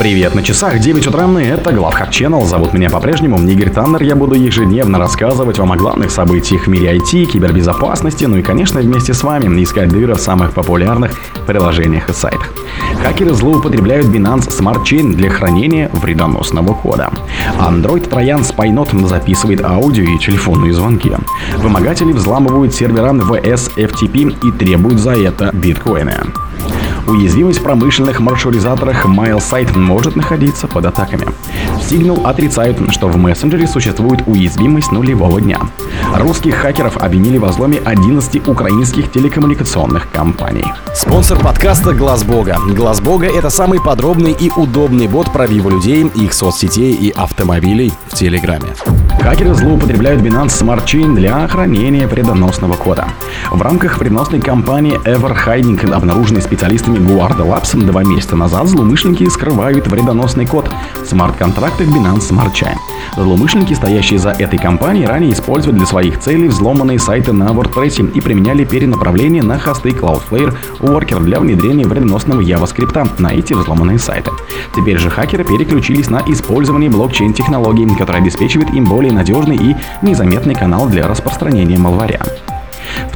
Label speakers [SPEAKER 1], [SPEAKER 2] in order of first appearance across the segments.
[SPEAKER 1] Привет, на часах 9 утра, и это Главхак Channel. Зовут меня по-прежнему Игорь Таннер. Я буду ежедневно рассказывать вам о главных событиях в мире IT, кибербезопасности, ну и, конечно, вместе с вами искать дыры в самых популярных приложениях и сайтах. Хакеры злоупотребляют Binance Smart Chain для хранения вредоносного кода. Android Троян Spynot записывает аудио и телефонные звонки. Вымогатели взламывают сервера VS FTP и требуют за это биткоины. Уязвимость в промышленных маршрутизаторах MailSite может находиться под атаками. Signal отрицают, что в мессенджере существует уязвимость нулевого дня. Русских хакеров обвинили в взломе 11 украинских телекоммуникационных компаний.
[SPEAKER 2] Спонсор подкаста Глаз Бога. Глаз Бога это самый подробный и удобный бот пробива людей, их соцсетей и автомобилей в Телеграме.
[SPEAKER 1] Хакеры злоупотребляют Binance Smart Chain для хранения вредоносного кода. В рамках вредоносной кампании Everhiding, обнаруженной специалистами Guarda Labs два месяца назад, злоумышленники скрывают вредоносный код в смарт-контрактах Binance Smart Chain. Злоумышленники, стоящие за этой компанией, ранее использовали для своих целей взломанные сайты на WordPress и применяли перенаправление на хосты Cloudflare Worker для внедрения вредоносного JavaScript на эти взломанные сайты. Теперь же хакеры переключились на использование блокчейн-технологий, которые обеспечивают им более надежный и незаметный канал для распространения малваря.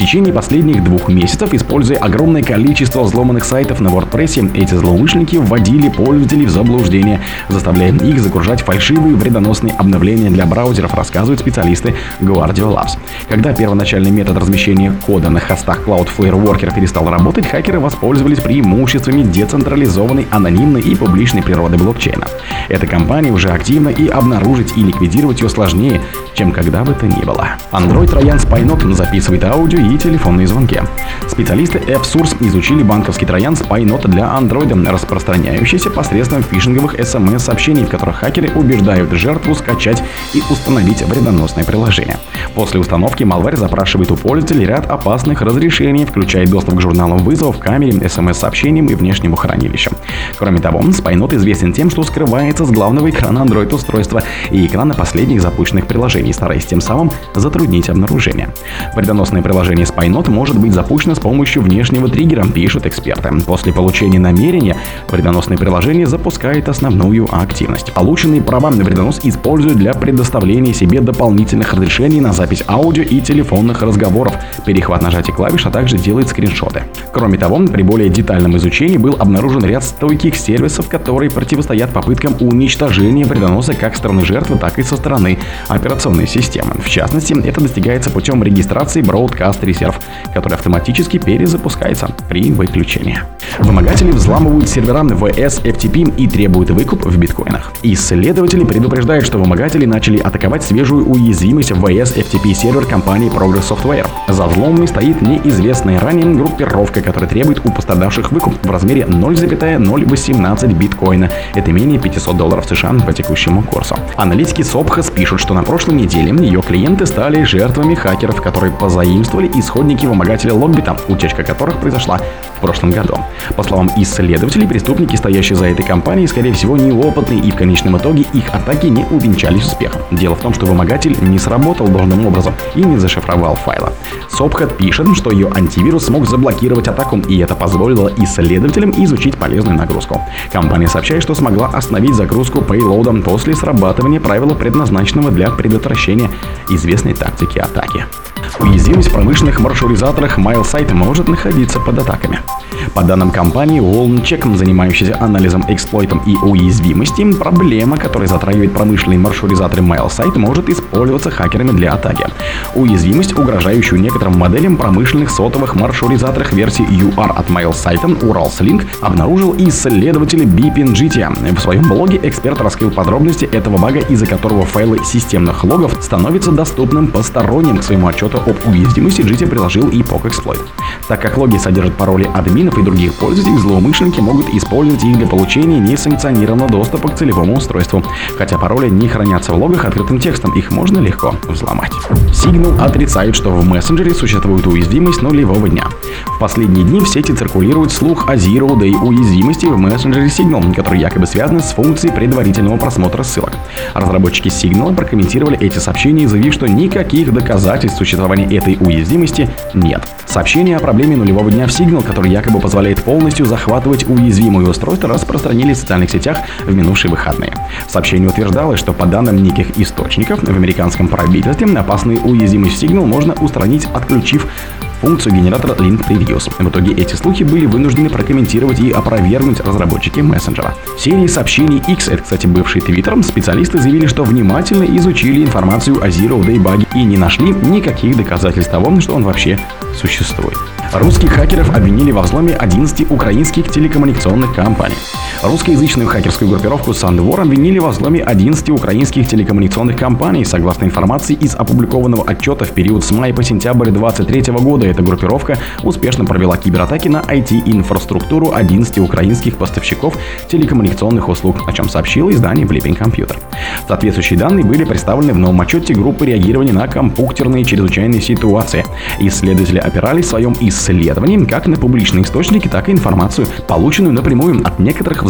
[SPEAKER 1] Течение последних двух месяцев, используя огромное количество взломанных сайтов на WordPress, эти злоумышленники вводили пользователей в заблуждение, заставляя их загружать фальшивые вредоносные обновления для браузеров, рассказывают специалисты Guardio Labs. Когда первоначальный метод размещения кода на хостах Cloudflare Worker перестал работать, хакеры воспользовались преимуществами децентрализованной, анонимной и публичной природы блокчейна. Эта компания уже активна и обнаружить и ликвидировать ее сложнее, чем когда бы то ни было. Android Троян Spynot записывает аудио и телефонные звонки. Специалисты AppSource изучили банковский троян Spynot для Android, распространяющийся посредством фишинговых смс-сообщений, в которых хакеры убеждают жертву скачать и установить вредоносное приложение. После установки Malware запрашивает у пользователей ряд опасных разрешений, включая доступ к журналам вызовов, камере, смс-сообщениям и внешнему хранилищу. Кроме того, Spynot известен тем, что скрывается с главного экрана Android-устройства и экрана последних запущенных приложений, стараясь тем самым затруднить обнаружение. Вредоносное приложение Spynot может быть запущено с помощью внешнего триггера, пишут эксперты. После получения намерения вредоносное приложение запускает основную активность. Полученные права вредонос использует для предоставления себе дополнительных разрешений на запись аудио и телефонных разговоров, перехват нажатия клавиш, а также делает скриншоты. Кроме того, при более детальном изучении был обнаружен ряд стойких сервисов, которые противостоят попыткам уничтожения вредоноса как стороны жертвы, так и со стороны операционной системы. В частности, это достигается путем регистрации Broadcast Reserve, который автоматически перезапускается при выключении. Вымогатели взламывают сервера VS FTP и требуют выкуп в биткоинах. Исследователи предупреждают, что вымогатели начали атаковать свежую уязвимость VS FTP сервер компании Progress Software. За взломами стоит неизвестная ранее группировка, которая требует у пострадавших выкуп в размере 0,018 биткоина. Это менее 500 долларов США по текущему курсу. Аналитики Собхас пишут, что на прошлой неделе ее клиенты стали жертвами хакеров, которые позаимствовали исходники вымогателя Логбита, утечка которых произошла в прошлом году. По словам исследователей, преступники, стоящие за этой компанией, скорее всего, неопытные и в конечном итоге их атаки не увенчались успехом. Дело в том, что вымогатель не сработал должным образом и не зашифровал файлы. Собхат пишет, что ее антивирус смог заблокировать атаку, и это позволило исследователям изучить полезную нагрузку. Компания сообщает, что смогла остановить загрузку пейлоудом после срабатывания правила, предназначенного для предотвращения известной тактики атаки. Уязвимость в промышленных маршрутизаторах MailSite может находиться под атаками. По данным компании WallNcheck, занимающейся анализом эксплойтом и уязвимостей, проблема, которая затрагивает промышленные маршрутизаторы MailSite, может использоваться хакерами для атаки. Уязвимость, угрожающую некоторым моделям промышленных сотовых маршрутизаторах версии UR от MailSite Uralslink, обнаружил исследователь BPNGT. В своем блоге эксперт раскрыл подробности этого бага, из-за которого файлы системных логов становятся доступным посторонним к своему отчету об уязвимости GT приложил и POC Exploit. Так как логи содержат пароли админов и других пользователей, злоумышленники могут использовать их для получения несанкционированного доступа к целевому устройству. Хотя пароли не хранятся в логах открытым текстом, их можно легко взломать. Signal отрицает, что в мессенджере существует уязвимость нулевого дня. В последние дни в сети циркулирует слух о Zero Day уязвимости в мессенджере Signal, который якобы связан с функцией предварительного просмотра ссылок. Разработчики Signal прокомментировали эти сообщения, заявив, что никаких доказательств существования фиксирования этой уязвимости нет. Сообщение о проблеме нулевого дня в Signal, который якобы позволяет полностью захватывать уязвимые устройства, распространили в социальных сетях в минувшие выходные. В сообщении утверждалось, что по данным неких источников в американском правительстве опасную уязвимость Signal можно устранить, отключив функцию генератора Link Previews. В итоге эти слухи были вынуждены прокомментировать и опровергнуть разработчики мессенджера. В серии сообщений X, это, кстати, бывший Twitter, специалисты заявили, что внимательно изучили информацию о Zero Day баге и не нашли никаких доказательств того, что он вообще существует. Русских хакеров обвинили во взломе 11 украинских телекоммуникационных компаний. Русскоязычную хакерскую группировку Сандвор обвинили во взломе 11 украинских телекоммуникационных компаний. Согласно информации из опубликованного отчета в период с мая по сентябрь 2023 года, эта группировка успешно провела кибератаки на IT-инфраструктуру 11 украинских поставщиков телекоммуникационных услуг, о чем сообщило издание Flipping Computer. Соответствующие данные были представлены в новом отчете группы реагирования на компьютерные чрезвычайные ситуации. Исследователи опирались в своем исследовании как на публичные источники, так и информацию, полученную напрямую от некоторых